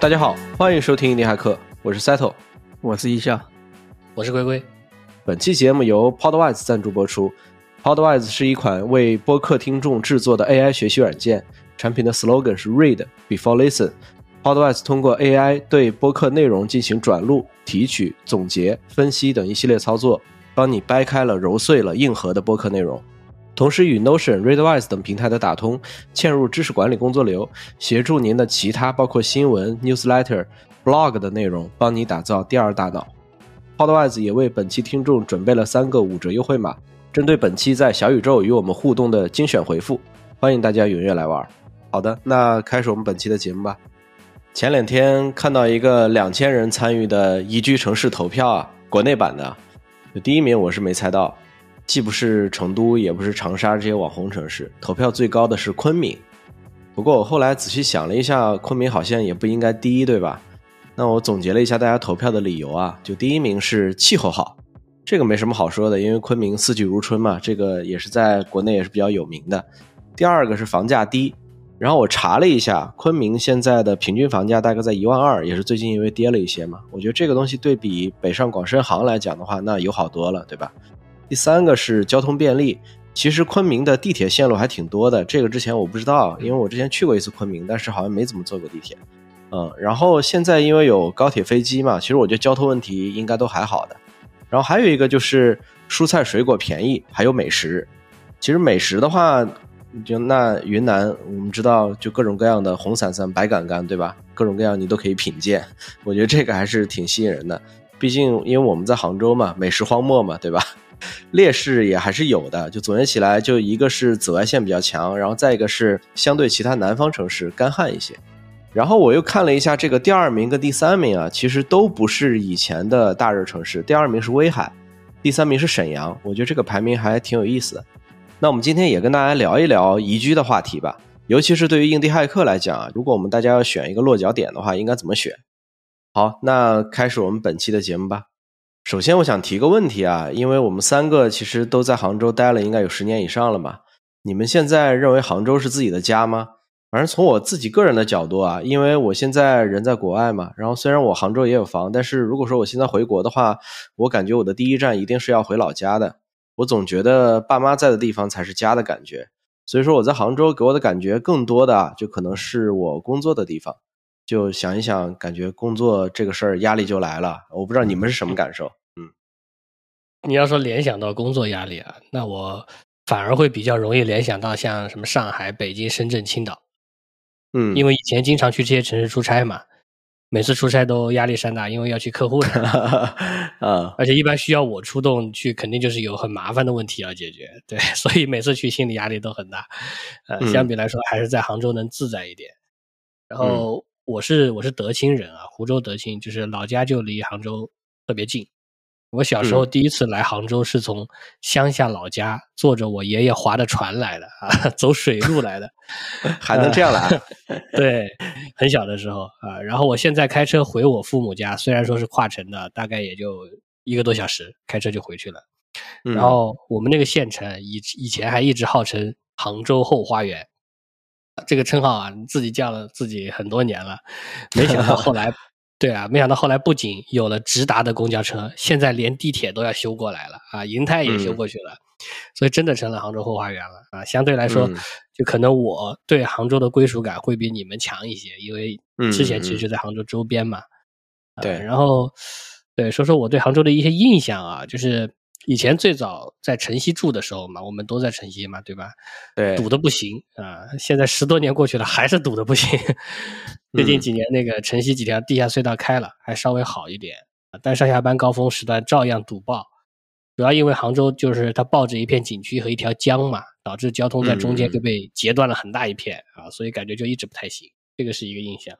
大家好，欢迎收听印尼骇客，我是 Settle，我是一笑，我是龟龟。本期节目由 Podwise 赞助播出。Podwise 是一款为播客听众制作的 AI 学习软件，产品的 slogan 是 Read before listen。Podwise 通过 AI 对播客内容进行转录、提取、总结、分析等一系列操作，帮你掰开了、揉碎了硬核的播客内容。同时与 Notion、Readwise 等平台的打通，嵌入知识管理工作流，协助您的其他包括新闻、newsletter、blog 的内容，帮你打造第二大脑。Podwise 也为本期听众准备了三个五折优惠码，针对本期在小宇宙与我们互动的精选回复，欢迎大家踊跃来玩。好的，那开始我们本期的节目吧。前两天看到一个两千人参与的宜居城市投票啊，国内版的，第一名我是没猜到。既不是成都，也不是长沙这些网红城市，投票最高的是昆明。不过我后来仔细想了一下，昆明好像也不应该第一，对吧？那我总结了一下大家投票的理由啊，就第一名是气候好，这个没什么好说的，因为昆明四季如春嘛，这个也是在国内也是比较有名的。第二个是房价低，然后我查了一下，昆明现在的平均房价大概在一万二，也是最近因为跌了一些嘛。我觉得这个东西对比北上广深杭来讲的话，那友好多了，对吧？第三个是交通便利，其实昆明的地铁线路还挺多的，这个之前我不知道，因为我之前去过一次昆明，但是好像没怎么坐过地铁。嗯，然后现在因为有高铁、飞机嘛，其实我觉得交通问题应该都还好的。然后还有一个就是蔬菜水果便宜，还有美食。其实美食的话，就那云南，我们知道就各种各样的红伞伞、白杆杆，对吧？各种各样你都可以品鉴，我觉得这个还是挺吸引人的。毕竟因为我们在杭州嘛，美食荒漠嘛，对吧？劣势也还是有的，就总结起来，就一个是紫外线比较强，然后再一个是相对其他南方城市干旱一些。然后我又看了一下这个第二名跟第三名啊，其实都不是以前的大热城市，第二名是威海，第三名是沈阳。我觉得这个排名还挺有意思的。那我们今天也跟大家聊一聊宜居的话题吧，尤其是对于印地骇客来讲啊，如果我们大家要选一个落脚点的话，应该怎么选？好，那开始我们本期的节目吧。首先，我想提个问题啊，因为我们三个其实都在杭州待了，应该有十年以上了吧？你们现在认为杭州是自己的家吗？反正从我自己个人的角度啊，因为我现在人在国外嘛，然后虽然我杭州也有房，但是如果说我现在回国的话，我感觉我的第一站一定是要回老家的。我总觉得爸妈在的地方才是家的感觉，所以说我在杭州给我的感觉更多的啊就可能是我工作的地方。就想一想，感觉工作这个事儿压力就来了。我不知道你们是什么感受。嗯，你要说联想到工作压力啊，那我反而会比较容易联想到像什么上海、北京、深圳、青岛。嗯，因为以前经常去这些城市出差嘛，每次出差都压力山大，因为要去客户那。啊，而且一般需要我出动去，肯定就是有很麻烦的问题要解决。对，所以每次去心理压力都很大。呃，相比来说，还是在杭州能自在一点。然后。我是我是德清人啊，湖州德清，就是老家就离杭州特别近。我小时候第一次来杭州是从乡下老家坐着我爷爷划的船来的啊，走水路来的，还能这样来？对，很小的时候啊。然后我现在开车回我父母家，虽然说是跨城的，大概也就一个多小时，开车就回去了。然后我们那个县城以以前还一直号称杭州后花园。这个称号啊，你自己叫了自己很多年了，没想到后来，对啊，没想到后来不仅有了直达的公交车，现在连地铁都要修过来了啊，银泰也修过去了，所以真的成了杭州后花园了啊。相对来说，就可能我对杭州的归属感会比你们强一些，因为之前其实就在杭州周边嘛。对，然后对说说我对杭州的一些印象啊，就是。以前最早在城西住的时候嘛，我们都在城西嘛，对吧？对，堵的不行啊！现在十多年过去了，还是堵的不行。最近几年那个城西几条地下隧道开了，还稍微好一点但上下班高峰时段照样堵爆。主要因为杭州就是它抱着一片景区和一条江嘛，导致交通在中间就被截断了很大一片啊，所以感觉就一直不太行。这个是一个印象。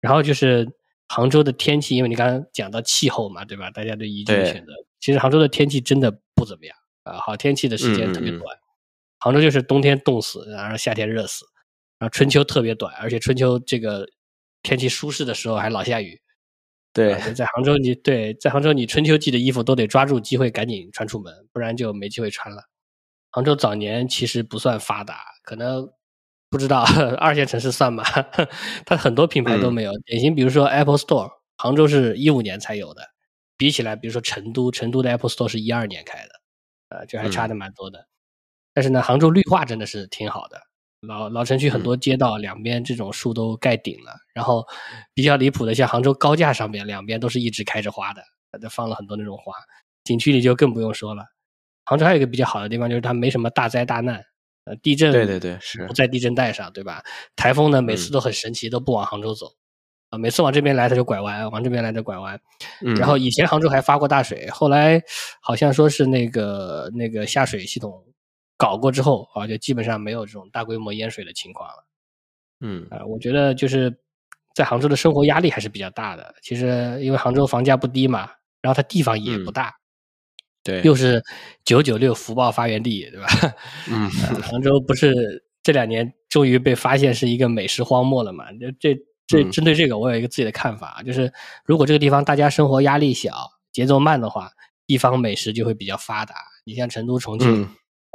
然后就是杭州的天气，因为你刚刚讲到气候嘛，对吧？大家都宜居选择。其实杭州的天气真的不怎么样啊，好天气的时间特别短。杭州就是冬天冻死，然后夏天热死，然后春秋特别短，而且春秋这个天气舒适的时候还老下雨。对，在杭州你对在杭州你春秋季的衣服都得抓住机会赶紧穿出门，不然就没机会穿了。杭州早年其实不算发达，可能不知道二线城市算吗？它很多品牌都没有。典型比如说 Apple Store，杭州是一五年才有的，比起来，比如说成都，成都的 Apple Store 是一二年开的，呃，就还差的蛮多的。但是呢，杭州绿化真的是挺好的，老老城区很多街道两边这种树都盖顶了，然后比较离谱的，像杭州高架上面两边都是一直开着花的，都放了很多那种花。景区里就更不用说了。杭州还有一个比较好的地方，就是它没什么大灾大难，呃，地震对对对是不在地震带上，对吧？台风呢每次都很神奇，都不往杭州走，啊，每次往这边来它就拐弯，往这边来就拐弯。然后以前杭州还发过大水，后来好像说是那个那个下水系统搞过之后啊，就基本上没有这种大规模淹水的情况了。嗯啊，我觉得就是在杭州的生活压力还是比较大的。其实因为杭州房价不低嘛，然后它地方也不大。对，又是九九六福报发源地，对吧？嗯，杭州不是这两年终于被发现是一个美食荒漠了嘛？这这这针对这个，我有一个自己的看法，就是如果这个地方大家生活压力小、节奏慢的话，地方美食就会比较发达。你像成都、重庆，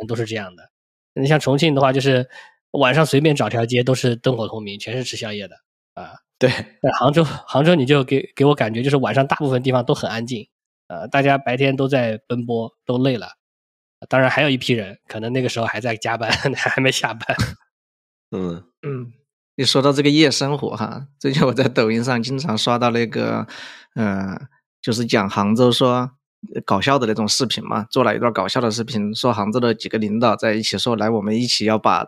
都是这样的。你像重庆的话，就是晚上随便找条街都是灯火通明，全是吃宵夜的啊。对，在杭州，杭州你就给给我感觉就是晚上大部分地方都很安静。呃，大家白天都在奔波，都累了。当然，还有一批人，可能那个时候还在加班，还没下班。嗯嗯，你说到这个夜生活哈，最近我在抖音上经常刷到那个，呃，就是讲杭州说搞笑的那种视频嘛，做了一段搞笑的视频，说杭州的几个领导在一起说，来，我们一起要把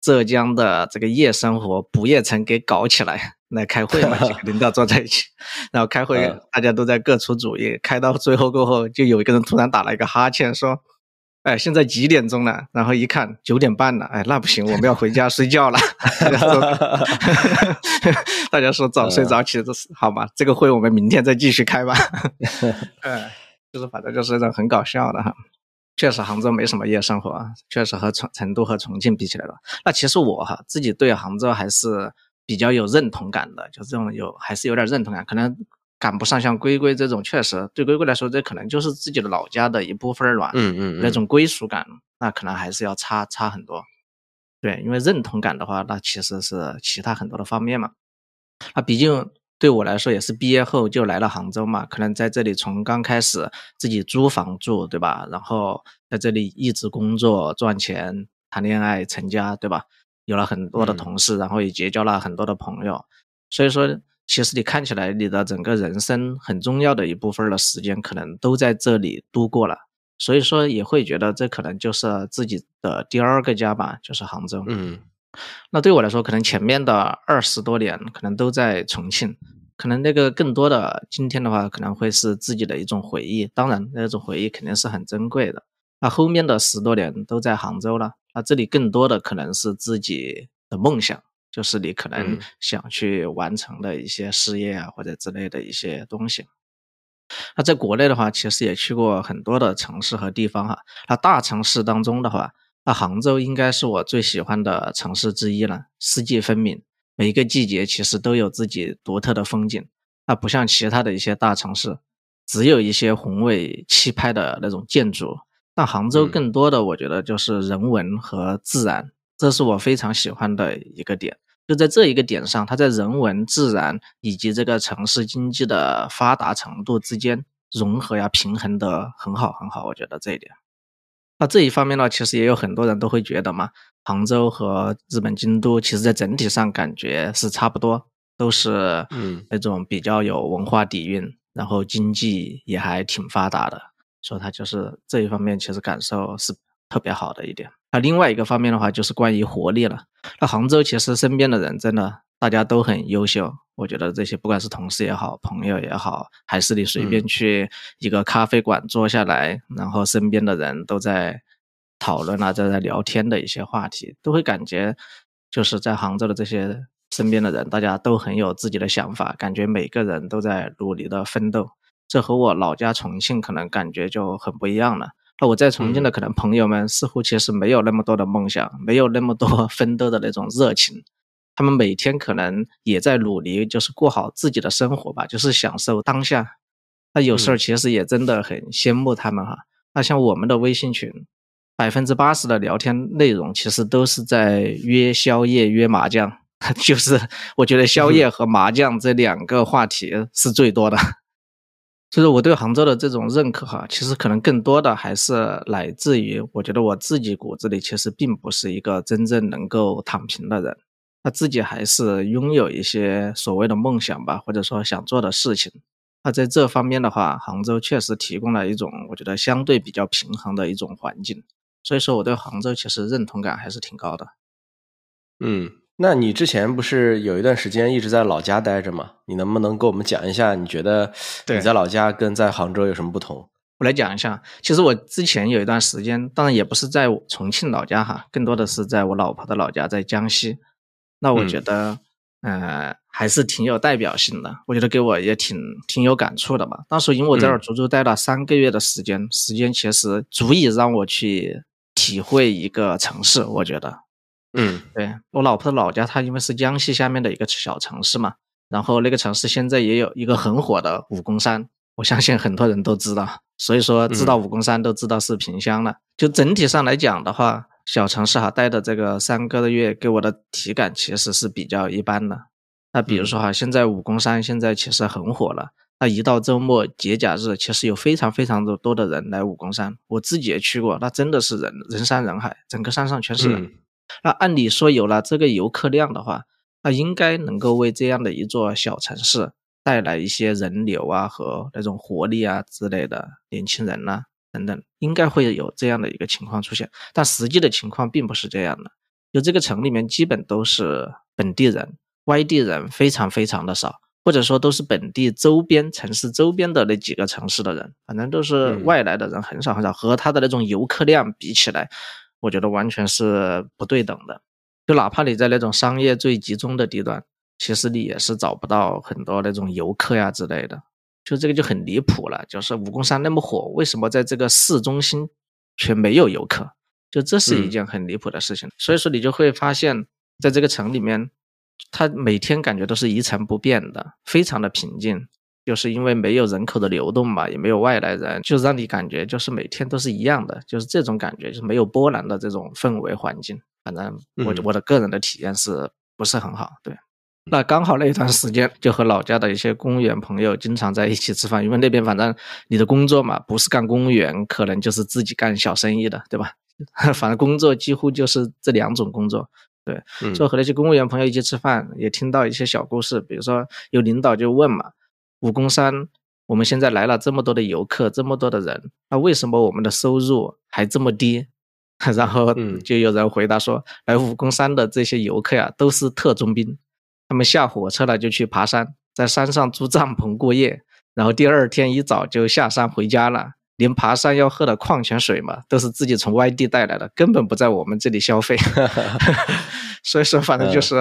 浙江的这个夜生活不夜城给搞起来。来开会嘛，几个领导坐在一起，然后开会，大家都在各出主意。开到最后过后，就有一个人突然打了一个哈欠，说：“哎，现在几点钟了？”然后一看九点半了，哎，那不行，我们要回家睡觉了。大家说早睡早起，这是好吧？这个会我们明天再继续开吧。哎，就是反正就是那种很搞笑的哈。确实，杭州没什么夜生活，确实和成成都和重庆比起来了。那其实我哈自己对杭州还是。比较有认同感的，就这种有还是有点认同感，可能赶不上像龟龟这种，确实对龟龟来说，这可能就是自己的老家的一部分了。嗯嗯，那种归属感，那可能还是要差差很多。对，因为认同感的话，那其实是其他很多的方面嘛。那毕竟对我来说，也是毕业后就来了杭州嘛，可能在这里从刚开始自己租房住，对吧？然后在这里一直工作赚钱、谈恋爱、成家，对吧？有了很多的同事，然后也结交了很多的朋友，所以说，其实你看起来你的整个人生很重要的一部分的时间，可能都在这里度过了，所以说也会觉得这可能就是自己的第二个家吧，就是杭州。嗯，那对我来说，可能前面的二十多年可能都在重庆，可能那个更多的今天的话，可能会是自己的一种回忆，当然那种回忆肯定是很珍贵的。那后面的十多年都在杭州了。那这里更多的可能是自己的梦想，就是你可能想去完成的一些事业啊，或者之类的一些东西。那在国内的话，其实也去过很多的城市和地方哈。那大城市当中的话，那杭州应该是我最喜欢的城市之一了。四季分明，每一个季节其实都有自己独特的风景。那不像其他的一些大城市，只有一些宏伟气派的那种建筑。那杭州更多的，我觉得就是人文和自然，这是我非常喜欢的一个点。就在这一个点上，它在人文、自然以及这个城市经济的发达程度之间融合呀、平衡的很好很好。我觉得这一点。那这一方面呢，其实也有很多人都会觉得嘛，杭州和日本京都，其实在整体上感觉是差不多，都是嗯那种比较有文化底蕴，然后经济也还挺发达的。所以它就是这一方面，其实感受是特别好的一点。那另外一个方面的话，就是关于活力了。那杭州其实身边的人真的大家都很优秀，我觉得这些不管是同事也好，朋友也好，还是你随便去一个咖啡馆坐下来，然后身边的人都在讨论啊，在在聊天的一些话题，都会感觉就是在杭州的这些身边的人，大家都很有自己的想法，感觉每个人都在努力的奋斗。这和我老家重庆可能感觉就很不一样了。那我在重庆的可能朋友们似乎其实没有那么多的梦想，没有那么多 奋斗的那种热情。他们每天可能也在努力，就是过好自己的生活吧，就是享受当下。那有时候其实也真的很羡慕他们哈。那像我们的微信群，百分之八十的聊天内容其实都是在约宵夜、约麻将，就是我觉得宵夜和麻将这两个话题是最多的。所其实我对杭州的这种认可哈，其实可能更多的还是来自于我觉得我自己骨子里其实并不是一个真正能够躺平的人，他自己还是拥有一些所谓的梦想吧，或者说想做的事情。那在这方面的话，杭州确实提供了一种我觉得相对比较平衡的一种环境。所以说我对杭州其实认同感还是挺高的。嗯。那你之前不是有一段时间一直在老家待着吗？你能不能跟我们讲一下，你觉得你在老家跟在杭州有什么不同？我来讲一下。其实我之前有一段时间，当然也不是在重庆老家哈，更多的是在我老婆的老家，在江西。那我觉得，呃，还是挺有代表性的。我觉得给我也挺挺有感触的吧。当时因为我在这儿足足待了三个月的时间，时间其实足以让我去体会一个城市。我觉得。嗯，对我老婆的老家，她因为是江西下面的一个小城市嘛，然后那个城市现在也有一个很火的武功山，我相信很多人都知道，所以说知道武功山都知道是萍乡了。就整体上来讲的话，小城市哈待的这个三个月，给我的体感其实是比较一般的。那比如说哈，现在武功山现在其实很火了，那一到周末节假日，其实有非常非常的多的人来武功山，我自己也去过，那真的是人人山人海，整个山上全是人。那按理说有了这个游客量的话，那应该能够为这样的一座小城市带来一些人流啊和那种活力啊之类的，年轻人呐等等，应该会有这样的一个情况出现。但实际的情况并不是这样的，就这个城里面基本都是本地人，外地人非常非常的少，或者说都是本地周边城市周边的那几个城市的人，反正都是外来的人很少很少，和他的那种游客量比起来。我觉得完全是不对等的，就哪怕你在那种商业最集中的地段，其实你也是找不到很多那种游客呀之类的，就这个就很离谱了。就是武功山那么火，为什么在这个市中心却没有游客？就这是一件很离谱的事情。所以说你就会发现，在这个城里面，它每天感觉都是一成不变的，非常的平静。就是因为没有人口的流动嘛，也没有外来人，就让你感觉就是每天都是一样的，就是这种感觉，就是没有波澜的这种氛围环境。反正我我的个人的体验是不是很好？对，那刚好那一段时间就和老家的一些公务员朋友经常在一起吃饭，因为那边反正你的工作嘛，不是干公务员，可能就是自己干小生意的，对吧？反正工作几乎就是这两种工作。对，就和那些公务员朋友一起吃饭，也听到一些小故事，比如说有领导就问嘛。武功山，我们现在来了这么多的游客，这么多的人，那为什么我们的收入还这么低？然后就有人回答说，来武功山的这些游客呀，都是特种兵，他们下火车了就去爬山，在山上租帐篷过夜，然后第二天一早就下山回家了，连爬山要喝的矿泉水嘛，都是自己从外地带来的，根本不在我们这里消费。所以说，反正就是。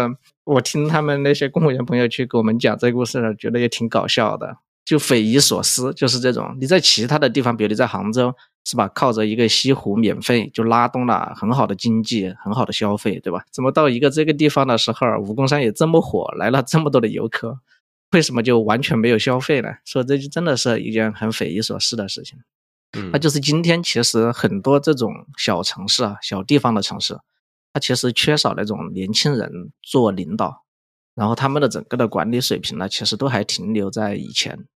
我听他们那些公务员朋友去给我们讲这个故事呢，觉得也挺搞笑的，就匪夷所思。就是这种，你在其他的地方，比如你在杭州，是吧？靠着一个西湖免费就拉动了很好的经济，很好的消费，对吧？怎么到一个这个地方的时候，武功山也这么火，来了这么多的游客，为什么就完全没有消费呢？说这就真的是一件很匪夷所思的事情。嗯，那就是今天其实很多这种小城市啊、小地方的城市。其实缺少那种年轻人做领导，然后他们的整个的管理水平呢，其实都还停留在以前。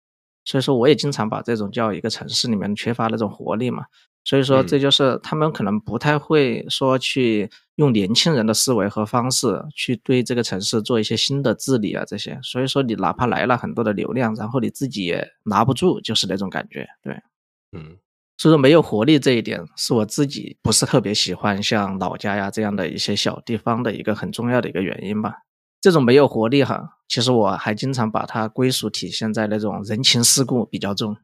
所以说，我也经常把这种叫一个城市里面缺乏那种活力嘛。所以说，这就是他们可能不太会说去用年轻人的思维和方式去对这个城市做一些新的治理啊这些。所以说，你哪怕来了很多的流量，然后你自己也拿不住，就是那种感觉。对，嗯。所以说没有活力这一点是我自己不是特别喜欢像老家呀这样的一些小地方的一个很重要的一个原因吧。这种没有活力哈，其实我还经常把它归属体现在那种人情世故比较重，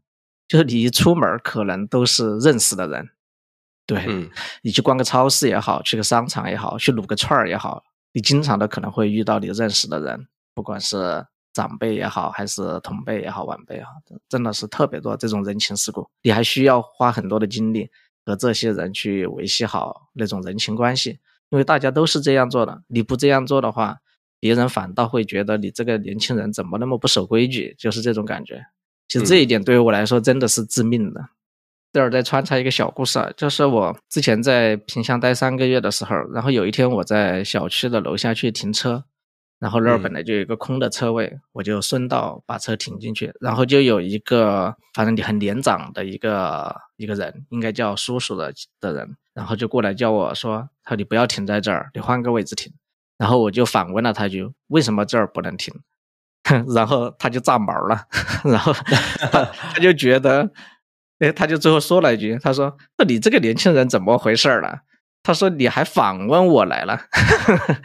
就是你一出门可能都是认识的人，对，你去逛个超市也好，去个商场也好，去撸个串儿也好，你经常的可能会遇到你认识的人，不管是。长辈也好，还是同辈也好，晚辈也好，真的是特别多这种人情世故，你还需要花很多的精力和这些人去维系好那种人情关系，因为大家都是这样做的，你不这样做的话，别人反倒会觉得你这个年轻人怎么那么不守规矩，就是这种感觉。其实这一点对于我来说真的是致命的。这儿再穿插一个小故事啊，就是我之前在萍乡待三个月的时候，然后有一天我在小区的楼下去停车，然后那儿本来就有一个空的车位，我就顺道把车停进去，然后就有一个反正你很年长的一个一个人，应该叫叔叔的的人，然后就过来叫我说：“他说你不要停在这儿，你换个位置停。”然后我就反问了他一句：“为什么这儿不能停？” 然后他就炸毛了，然后他 他就觉得。哎，他就最后说了一句：“他说，那你这个年轻人怎么回事了？”他说：“你还访问我来了。”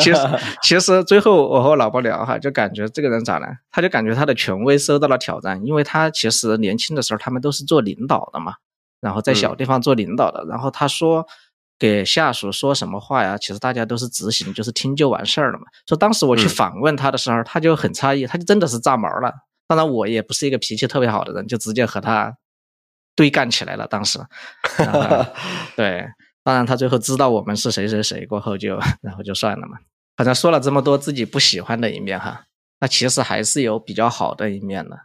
其实，其实最后我和我老婆聊哈，就感觉这个人咋了？他就感觉他的权威受到了挑战，因为他其实年轻的时候他们都是做领导的嘛，然后在小地方做领导的，然后他说给下属说什么话呀，其实大家都是执行，就是听就完事儿了嘛。说当时我去访问他的时候，他就很诧异，他就真的是炸毛了。当然，我也不是一个脾气特别好的人，就直接和他。对干起来了，当时，对，当然他最后知道我们是谁谁谁过后就，然后就算了嘛。反正说了这么多自己不喜欢的一面哈，那其实还是有比较好的一面的，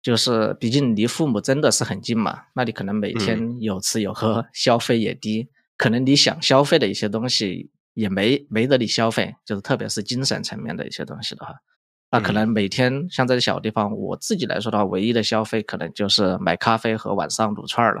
就是毕竟离父母真的是很近嘛，那你可能每天有吃有喝，消费也低，可能你想消费的一些东西也没没得你消费，就是特别是精神层面的一些东西的话。那可能每天像这小地方，我自己来说的话，唯一的消费可能就是买咖啡和晚上撸串了。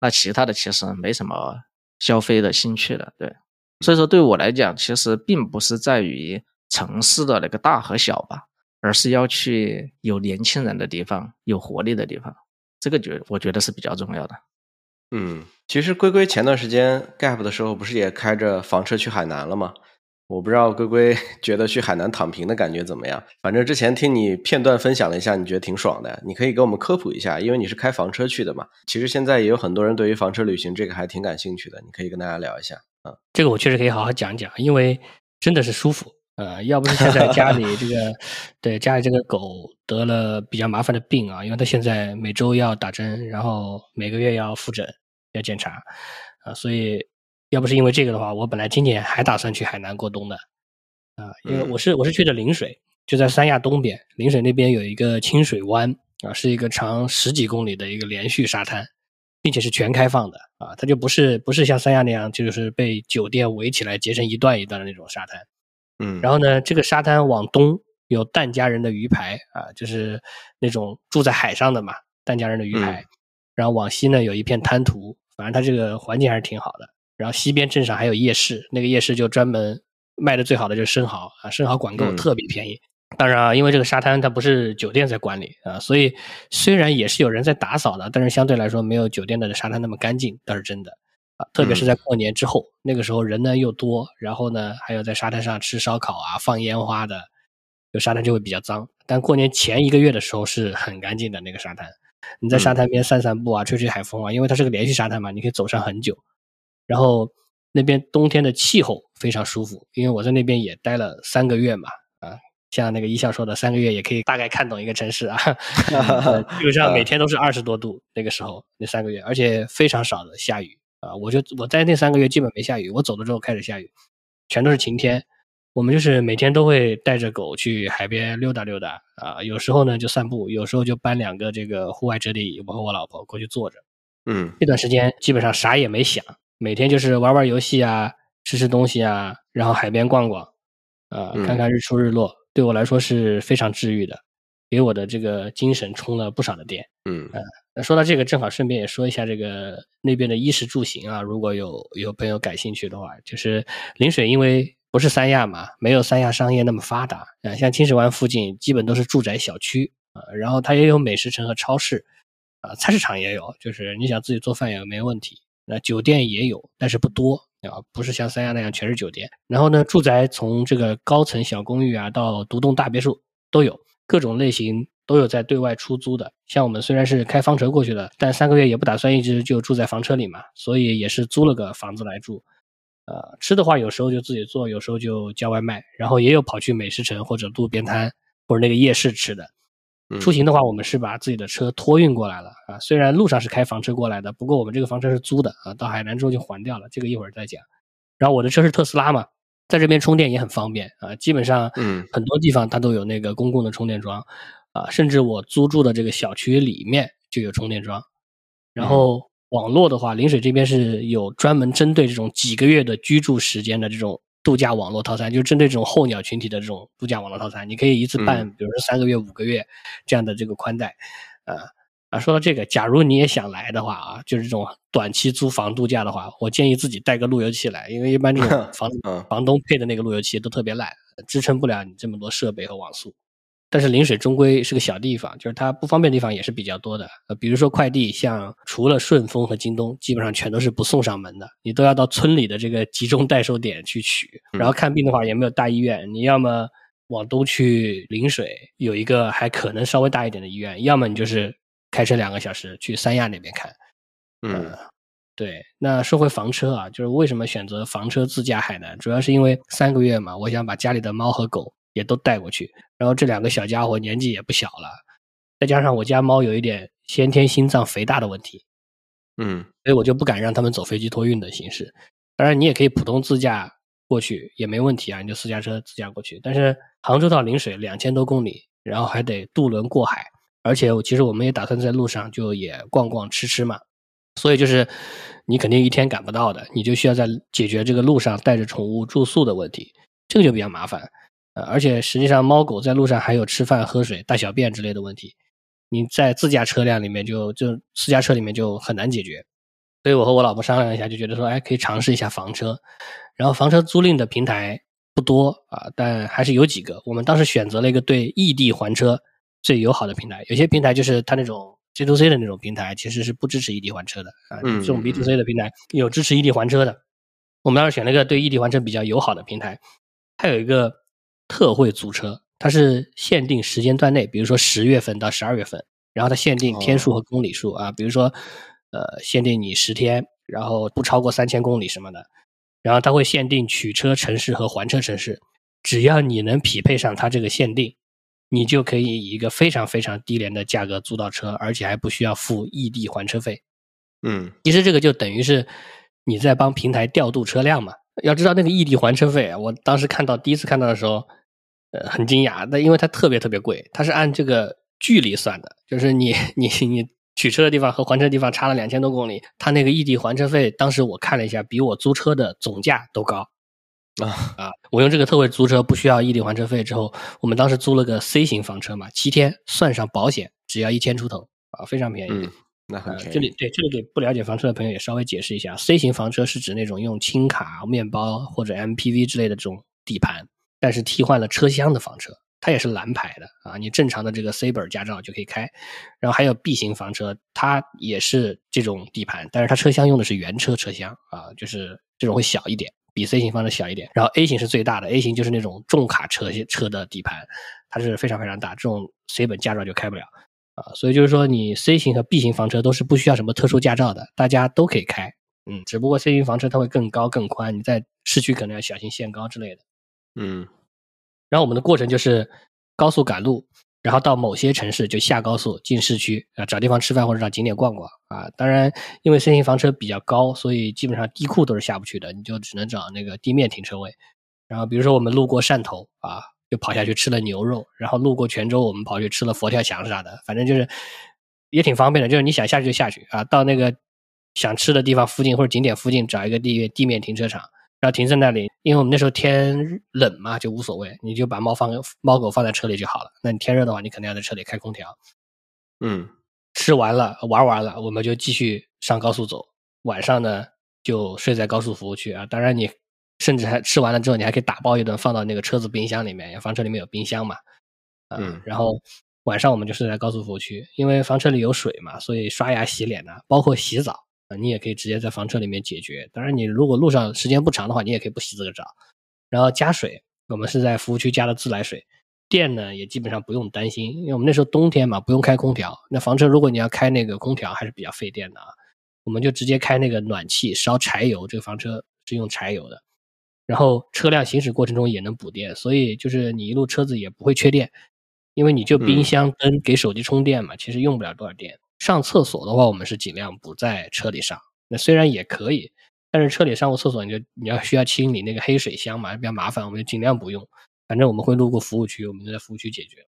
那其他的其实没什么消费的兴趣了，对。所以说对我来讲，其实并不是在于城市的那个大和小吧，而是要去有年轻人的地方，有活力的地方。这个觉我觉得是比较重要的。嗯，其实龟龟前段时间 gap 的时候，不是也开着房车去海南了吗？我不知道龟龟 觉得去海南躺平的感觉怎么样？反正之前听你片段分享了一下，你觉得挺爽的。你可以给我们科普一下，因为你是开房车去的嘛。其实现在也有很多人对于房车旅行这个还挺感兴趣的，你可以跟大家聊一下。啊，这个我确实可以好好讲讲，因为真的是舒服。呃，要不是现在 家里这个对家里这个狗得了比较麻烦的病啊，因为它现在每周要打针，然后每个月要复诊要检查啊，所以。要不是因为这个的话，我本来今年还打算去海南过冬的，啊，因为我是我是去的陵水，就在三亚东边，陵水那边有一个清水湾，啊，是一个长十几公里的一个连续沙滩，并且是全开放的，啊，它就不是不是像三亚那样，就是被酒店围起来结成一段一段的那种沙滩，嗯，然后呢，这个沙滩往东有疍家人的鱼排，啊，就是那种住在海上的嘛，疍家人的鱼排，然后往西呢有一片滩涂，反正它这个环境还是挺好的。然后西边镇上还有夜市，那个夜市就专门卖的最好的就是生蚝啊，生蚝管够特别便宜。当然啊，因为这个沙滩它不是酒店在管理啊，所以虽然也是有人在打扫的，但是相对来说没有酒店的沙滩那么干净，倒是真的啊。特别是在过年之后，那个时候人呢又多，然后呢还有在沙滩上吃烧烤啊、放烟花的，有沙滩就会比较脏。但过年前一个月的时候是很干净的那个沙滩，你在沙滩边散散步啊、吹吹海风啊，因为它是个连续沙滩嘛，你可以走上很久。然后那边冬天的气候非常舒服，因为我在那边也待了三个月嘛，啊，像那个一笑说的，三个月也可以大概看懂一个城市啊，基本上每天都是二十多度，那个时候那三个月，而且非常少的下雨啊，我就我在那三个月基本没下雨，我走了之后开始下雨，全都是晴天，我们就是每天都会带着狗去海边溜达溜达啊，有时候呢就散步，有时候就搬两个这个户外折叠椅，我和我老婆过去坐着，嗯，那段时间基本上啥也没想。每天就是玩玩游戏啊，吃吃东西啊，然后海边逛逛，啊，看看日出日落，对我来说是非常治愈的，给我的这个精神充了不少的电。嗯，那说到这个，正好顺便也说一下这个那边的衣食住行啊，如果有有朋友感兴趣的话，就是陵水，因为不是三亚嘛，没有三亚商业那么发达啊，像清水湾附近基本都是住宅小区啊，然后它也有美食城和超市，啊，菜市场也有，就是你想自己做饭也没问题。那酒店也有，但是不多啊，不是像三亚那样全是酒店。然后呢，住宅从这个高层小公寓啊，到独栋大别墅都有，各种类型都有在对外出租的。像我们虽然是开房车过去的，但三个月也不打算一直就住在房车里嘛，所以也是租了个房子来住。呃，吃的话有时候就自己做，有时候就叫外卖，然后也有跑去美食城或者路边摊或者那个夜市吃的。出行的话，我们是把自己的车托运过来了啊。虽然路上是开房车过来的，不过我们这个房车是租的啊。到海南之后就还掉了，这个一会儿再讲。然后我的车是特斯拉嘛，在这边充电也很方便啊。基本上，嗯，很多地方它都有那个公共的充电桩啊，甚至我租住的这个小区里面就有充电桩。然后网络的话，陵水这边是有专门针对这种几个月的居住时间的这种度假网络套餐，就是针对这种候鸟群体的这种度假网络套餐，你可以一次办，比如说三个月、五个月这样的这个宽带，呃啊，说到这个，假如你也想来的话啊，就是这种短期租房度假的话，我建议自己带个路由器来，因为一般这种 房房东配的那个路由器都特别烂，支撑不了你这么多设备和网速。但是陵水终归是个小地方，就是它不方便的地方也是比较多的。呃，比如说快递，像除了顺丰和京东，基本上全都是不送上门的，你都要到村里的这个集中代收点去取。然后看病的话也没有大医院，你要么往东去陵水有一个还可能稍微大一点的医院，要么你就是开车两个小时去三亚那边看。嗯，对。那说回房车啊，就是为什么选择房车自驾海南，主要是因为三个月嘛，我想把家里的猫和狗。也都带过去，然后这两个小家伙年纪也不小了，再加上我家猫有一点先天心脏肥大的问题，嗯，所以我就不敢让他们走飞机托运的形式。当然，你也可以普通自驾过去也没问题啊，你就私家车自驾过去。但是杭州到陵水两千多公里，然后还得渡轮过海，而且其实我们也打算在路上就也逛逛吃吃嘛，所以就是你肯定一天赶不到的，你就需要在解决这个路上带着宠物住宿的问题，这个就比较麻烦。呃，而且实际上，猫狗在路上还有吃饭、喝水、大小便之类的问题，你在自驾车辆里面就就私家车里面就很难解决。所以我和我老婆商量一下，就觉得说，哎，可以尝试一下房车。然后房车租赁的平台不多啊，但还是有几个。我们当时选择了一个对异地还车最友好的平台。有些平台就是它那种 G to C 的那种平台，其实是不支持异地还车的啊。这种 B to C 的平台有支持异地还车的。我们当时选了一个对异地还车比较友好的平台，它有一个。特惠租车，它是限定时间段内，比如说十月份到十二月份，然后它限定天数和公里数啊，比如说，呃，限定你十天，然后不超过三千公里什么的，然后它会限定取车城市和还车城市，只要你能匹配上它这个限定，你就可以以一个非常非常低廉的价格租到车，而且还不需要付异地还车费。嗯，其实这个就等于是你在帮平台调度车辆嘛。要知道那个异地还车费，我当时看到第一次看到的时候，呃，很惊讶。那因为它特别特别贵，它是按这个距离算的，就是你你你取车的地方和还车地方差了两千多公里，它那个异地还车费，当时我看了一下，比我租车的总价都高。啊啊！我用这个特惠租车不需要异地还车费之后，我们当时租了个 C 型房车嘛，七天算上保险，只要一千出头啊，非常便宜。那很便宜。这里对这里给不了解房车的朋友也稍微解释一下，C 型房车是指那种用轻卡、面包或者 MPV 之类的这种底盘，但是替换了车厢的房车，它也是蓝牌的啊，你正常的这个 C 本驾照就可以开。然后还有 B 型房车，它也是这种底盘，但是它车厢用的是原车车厢啊，就是这种会小一点，比 C 型房车小一点。然后 A 型是最大的，A 型就是那种重卡车车的底盘，它是非常非常大，这种 C 本驾照就开不了。啊，所以就是说，你 C 型和 B 型房车都是不需要什么特殊驾照的，大家都可以开。嗯，只不过 C 型房车它会更高更宽，你在市区可能要小心限高之类的。嗯，然后我们的过程就是高速赶路，然后到某些城市就下高速进市区啊，找地方吃饭或者找景点逛逛啊。当然，因为 C 型房车比较高，所以基本上地库都是下不去的，你就只能找那个地面停车位。然后比如说我们路过汕头啊。就跑下去吃了牛肉，然后路过泉州，我们跑去吃了佛跳墙啥的，反正就是也挺方便的。就是你想下去就下去啊，到那个想吃的地方附近或者景点附近找一个地地面停车场，然后停在那里。因为我们那时候天冷嘛，就无所谓，你就把猫放猫狗放在车里就好了。那你天热的话，你肯定要在车里开空调。嗯，吃完了玩完了，我们就继续上高速走。晚上呢，就睡在高速服务区啊。当然你。甚至还吃完了之后，你还可以打包一顿放到那个车子冰箱里面，房车里面有冰箱嘛，嗯，然后晚上我们就睡在高速服务区，因为房车里有水嘛，所以刷牙、洗脸呢，包括洗澡啊，你也可以直接在房车里面解决。当然，你如果路上时间不长的话，你也可以不洗这个澡。然后加水，我们是在服务区加的自来水，电呢也基本上不用担心，因为我们那时候冬天嘛，不用开空调。那房车如果你要开那个空调，还是比较费电的啊，我们就直接开那个暖气，烧柴油。这个房车是用柴油的。然后车辆行驶过程中也能补电，所以就是你一路车子也不会缺电，因为你就冰箱、灯给手机充电嘛，其实用不了多少电。上厕所的话，我们是尽量不在车里上。那虽然也可以，但是车里上过厕所，你就你要需要清理那个黑水箱嘛，比较麻烦，我们就尽量不用。反正我们会路过服务区，我们就在服务区解决。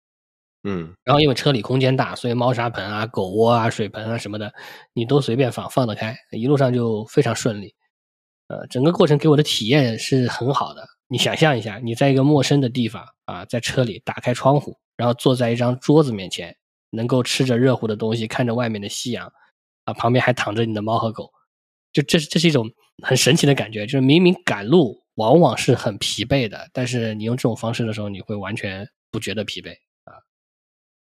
嗯然后因为车里空间大，所以猫砂盆啊、狗窝啊、水盆啊什么的，你都随便放，放得开，一路上就非常顺利。呃，整个过程给我的体验是很好的。你想象一下，你在一个陌生的地方啊，在车里打开窗户，然后坐在一张桌子面前，能够吃着热乎的东西，看着外面的夕阳，啊，旁边还躺着你的猫和狗，就这这是一种很神奇的感觉。就是明明赶路往往是很疲惫的，但是你用这种方式的时候，你会完全不觉得疲惫啊。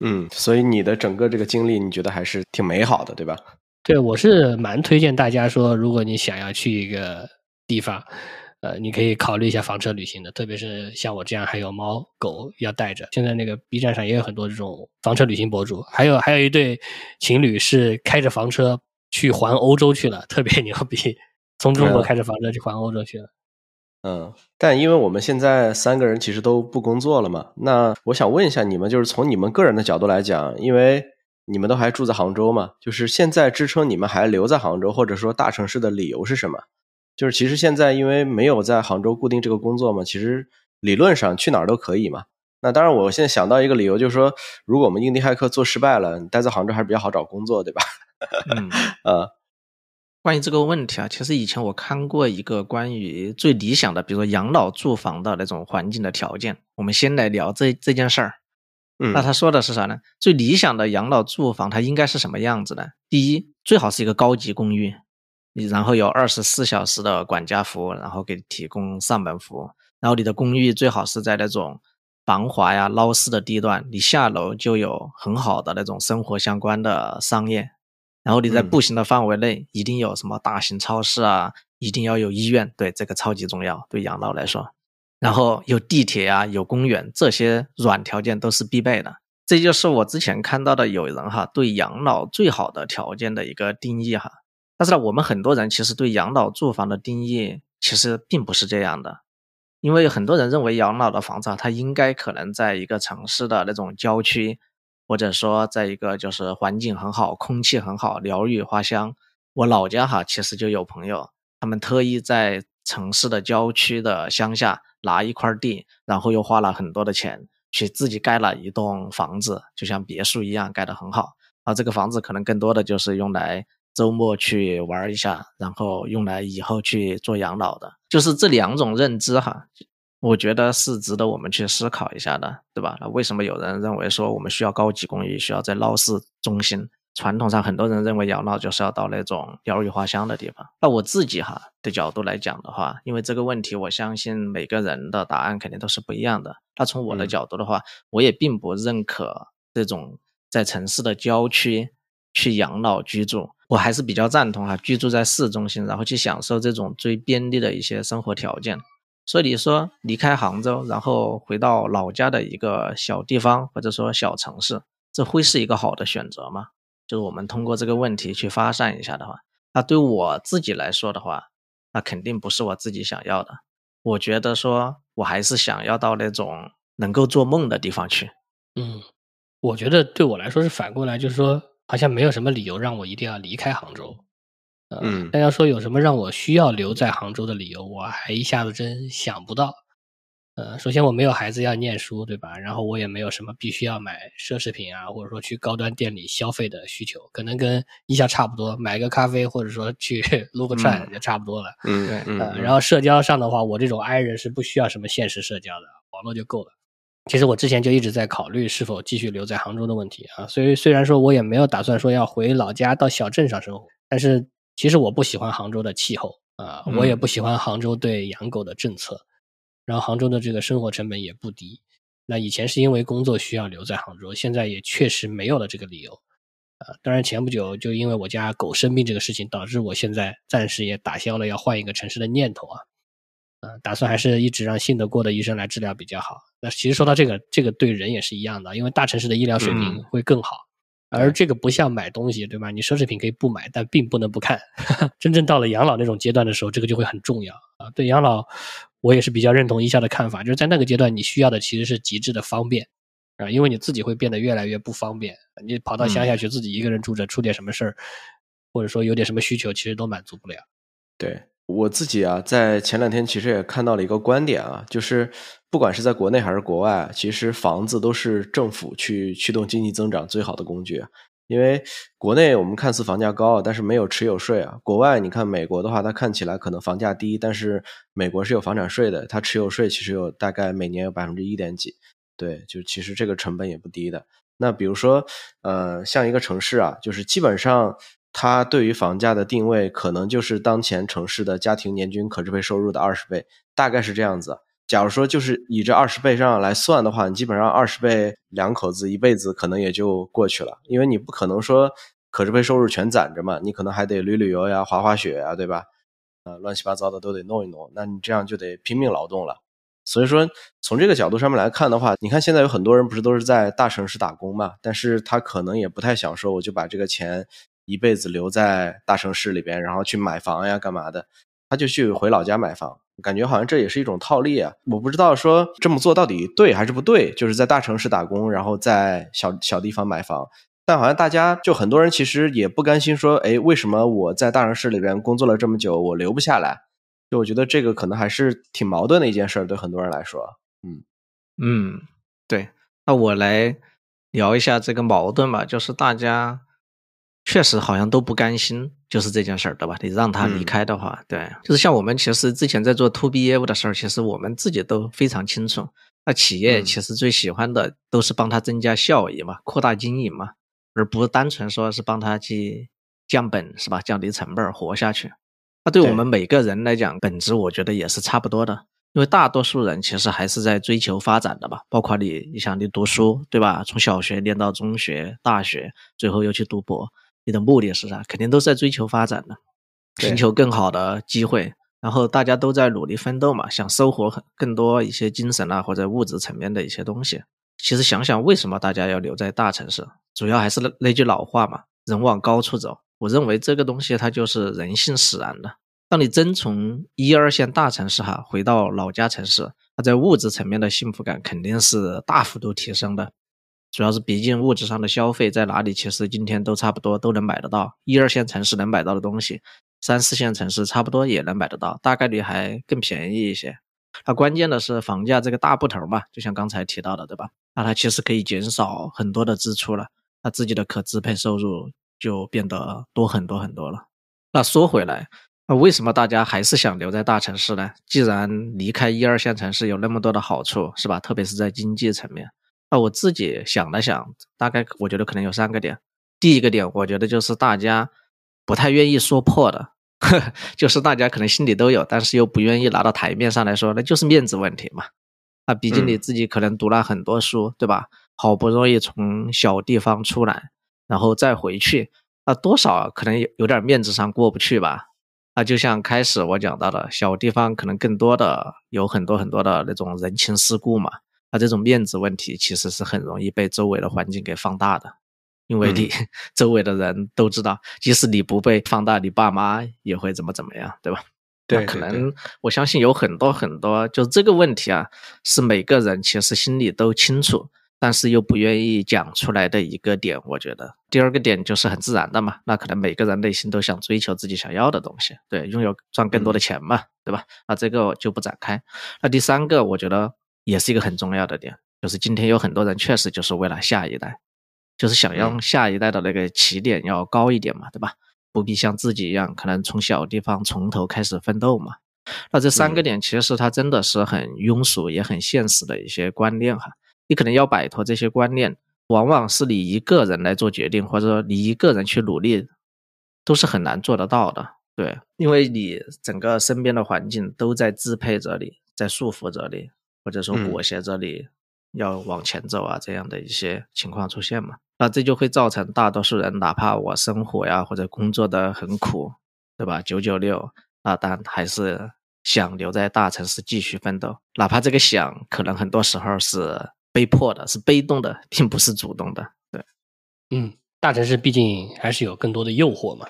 嗯，所以你的整个这个经历，你觉得还是挺美好的，对吧？对，我是蛮推荐大家说，如果你想要去一个地方，呃，你可以考虑一下房车旅行的，特别是像我这样还有猫狗要带着。现在那个 B 站上也有很多这种房车旅行博主，还有还有一对情侣是开着房车去环欧洲去了，特别牛逼，从中国嗯开着房车去环欧洲去了。嗯，但因为我们现在三个人其实都不工作了嘛，那我想问一下你们，就是从你们个人的角度来讲，因为你们都还住在杭州嘛，就是现在支撑你们还留在杭州，或者说大城市的理由是什么？就是其实现在因为没有在杭州固定这个工作嘛，其实理论上去哪儿都可以嘛。那当然，我现在想到一个理由，就是说，如果我们印第骇客做失败了，你待在杭州还是比较好找工作，对吧？嗯，呃，关于这个问题啊，其实以前我看过一个关于最理想的，比如说养老住房的那种环境的条件。我们先来聊这这件事儿。嗯，那他说的是啥呢？最理想的养老住房它应该是什么样子呢？第一，最好是一个高级公寓，你然后有二十四小时的管家服务，然后给你提供上门服务。然后你的公寓最好是在那种繁华呀、闹市的地段，你下楼就有很好的那种生活相关的商业。然后你在嗯步行的范围内，一定有什么大型超市啊，一定要有医院，对这个超级重要，对养老来说。然后有地铁啊，有公园，这些软条件都是必备的。这就是我之前看到的有人哈对养老最好的条件的一个定义哈。但是呢，我们很多人其实对养老住房的定义其实并不是这样的，因为很多人认为养老的房子啊，它应该可能在一个城市的那种郊区，或者说在一个就是环境很好、空气很好、鸟语花香。我老家哈其实就有朋友，他们特意在城市的郊区的乡下拿一块地，然后又花了很多的钱去自己盖了一栋房子，就像别墅一样盖得很好。啊，这个房子可能更多的就是用来周末去玩一下，然后用来以后去做养老的。就是这两种认知哈，我觉得是值得我们去思考一下的，对吧？那为什么有人认为说我们需要高级公寓，需要在闹市中心？传统上很多人认为养老就是要到那种鸟语花香的地方。那我自己哈的角度来讲的话，因为这个问题，我相信每个人的答案肯定都是不一样的。那从我的嗯角度的话，我也并不认可这种在城市的郊区去养老居住，我还是比较赞同哈，居住在市中心，然后去享受这种最便利的一些生活条件。所以你说离开杭州，然后回到老家的一个小地方或者说小城市，这会是一个好的选择吗？就是我们通过这个问题去发散一下的话，那对我自己来说的话，那肯定不是我自己想要的。我觉得说我还是想要到那种能够做梦的地方去。嗯，我觉得对我来说是反过来，就是说好像没有什么理由让我一定要离开杭州。呃、嗯但要说有什么让我需要留在杭州的理由，我还一下子真想不到。呃，首先我没有孩子要念书，对吧？然后我也没有什么必须要买奢侈品啊，或者说去高端店里消费的需求，可能跟一下差不多，买个咖啡或者说去 撸个串嗯就差不多了。嗯对嗯，呃，然后社交上的话，我这种 i 人是不需要什么现实社交的，网络就够了。其实我之前就一直在考虑是否继续留在杭州的问题啊。所以虽然说我也没有打算说要回老家到小镇上生活，但是其实我不喜欢杭州的气候啊，我也嗯不喜欢杭州对养狗的政策。然后杭州的这个生活成本也不低。那以前是因为工作需要留在杭州，现在也确实没有了这个理由。啊，当然前不久就因为我家狗生病这个事情，导致我现在暂时也打消了要换一个城市的念头啊。啊，打算还是一直让信得过的医生来治疗比较好。那其实说到这个，这个对人也是一样的，因为大城市的医疗水平嗯会更好。而这个不像买东西，对吧？你奢侈品可以不买，但并不能不看。真正到了养老那种阶段的时候，这个就会很重要啊。对养老，我也是比较认同一下的看法，就是在那个阶段，你需要的其实是极致的方便啊，因为你自己会变得越来越不方便。你跑到乡下去自己一个人住着，出点什么事儿，或者说有点什么需求，其实都满足不了。对，我自己啊，在前两天其实也看到了一个观点啊，就是不管是在国内还是国外，其实房子都是政府去驱动经济增长最好的工具。因为国内我们看似房价高，但是没有持有税啊。国外你看美国的话，它看起来可能房价低，但是美国是有房产税的，它持有税其实有大概每年有百分之一点几。对，就其实这个成本也不低的。那比如说，呃，像一个城市啊，就是基本上。它对于房价的定位，可能就是当前城市的家庭年均可支配收入的二十倍，大概是这样子。假如说就是以这二十倍上来算的话，你基本上二十倍两口子一辈子可能也就过去了，因为你不可能说可支配收入全攒着嘛，你可能还得旅旅游呀、滑滑雪呀，对吧？呃，乱七八糟的都得弄一弄，那你这样就得拼命劳动了。所以说，从这个角度上面来看的话，你看现在有很多人不是都是在大城市打工嘛，但是他可能也不太想说，我就把这个钱。一辈子留在大城市里边，然后去买房呀，干嘛的？他就去回老家买房，感觉好像这也是一种套利啊！我不知道说这么做到底对还是不对，就是在大城市打工，然后在小小地方买房。但好像大家就很多人其实也不甘心说，哎，为什么我在大城市里边工作了这么久，我留不下来？就我觉得这个可能还是挺矛盾的一件事，对很多人来说。嗯嗯，对。那我来聊一下这个矛盾吧，就是大家。确实好像都不甘心，就是这件事儿，对吧？你让他离开的话，对，就是像我们其实之前在做 to B 业务的时候，其实我们自己都非常清楚，那企业其实最喜欢的都是帮他增加效益嘛，扩大经营嘛，而不是单纯说是帮他去降本，是吧？降低成本活下去。那对我们每个人来讲，本质我觉得也是差不多的，因为大多数人其实还是在追求发展的吧，包括你，你想你读书，对吧？从小学念到中学、大学，最后又去读博。你的目的是啥？肯定都是在追求发展的，寻求更好的机会，然后大家都在努力奋斗嘛，想收获很更多一些精神啊或者物质层面的一些东西。其实想想，为什么大家要留在大城市？主要还是那那句老话嘛，“人往高处走”。我认为这个东西它就是人性使然的。当你真从一二线大城市哈回到老家城市，它在物质层面的幸福感肯定是大幅度提升的。主要是毕竟物质上的消费在哪里，其实今天都差不多都能买得到。一二线城市能买到的东西，三四线城市差不多也能买得到，大概率还更便宜一些。那关键的是房价这个大部头嘛，就像刚才提到的，对吧？那它其实可以减少很多的支出了，那自己的可支配收入就变得多很多很多了。那说回来，那为什么大家还是想留在大城市呢？既然离开一二线城市有那么多的好处，是吧？特别是在经济层面。那我自己想了想，大概我觉得可能有三个点。第一个点，我觉得就是大家不太愿意说破的，就是大家可能心里都有，但是又不愿意拿到台面上来说，那就是面子问题嘛。啊毕竟你自己可能读了很多书，对吧？好不容易从小地方出来，然后再回去，那多少可能有有点面子上过不去吧。那就像开始我讲到的，小地方可能更多的有很多很多的那种人情世故嘛。他这种面子问题其实是很容易被周围的环境给放大的，因为你周围的人都知道，即使你不被放大，你爸妈也会怎么怎么样，对吧？对，可能我相信有很多很多，就这个问题啊，是每个人其实心里都清楚，但是又不愿意讲出来的一个点。我觉得第二个点就是很自然的嘛，那可能每个人内心都想追求自己想要的东西，对，拥有赚更多的钱嘛，对吧？那这个就不展开。那第三个，我觉得。也是一个很重要的点，就是今天有很多人确实就是为了下一代，就是想让下一代的那个起点要高一点嘛，对吧？不必像自己一样，可能从小地方从头开始奋斗嘛。那这三个点其实它真的是很庸俗也很现实的一些观念哈。你可能要摆脱这些观念，往往是你一个人来做决定，或者说你一个人去努力，都是很难做得到的。对，因为你整个身边的环境都在支配着你，在束缚着你。或者说裹挟着你要往前走啊，这样的一些情况出现嘛，那这就会造成大多数人，哪怕我生活呀或者工作的很苦，对吧？九九六啊，但还是想留在大城市继续奋斗，哪怕这个想可能很多时候是被迫的，是被动的，并不是主动的。对，嗯，大城市毕竟还是有更多的诱惑嘛。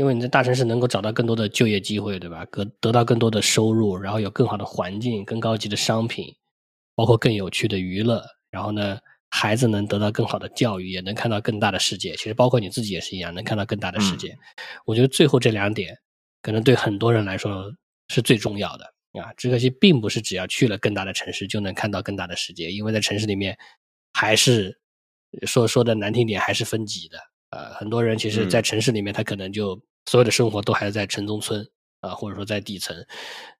因为你在大城市能够找到更多的就业机会，对吧？得得到更多的收入，然后有更好的环境、更高级的商品，包括更有趣的娱乐。然后呢，孩子能得到更好的教育，也能看到更大的世界。其实包括你自己也是一样，能看到更大的世界。我觉得最后这两点可能对很多人来说是最重要的啊。只可惜，并不是只要去了更大的城市就能看到更大的世界，因为在城市里面还是说说的难听点，还是分级的。呃，很多人其实，在城市里面，他可能就所有的生活都还是在城中村啊，或者说在底层，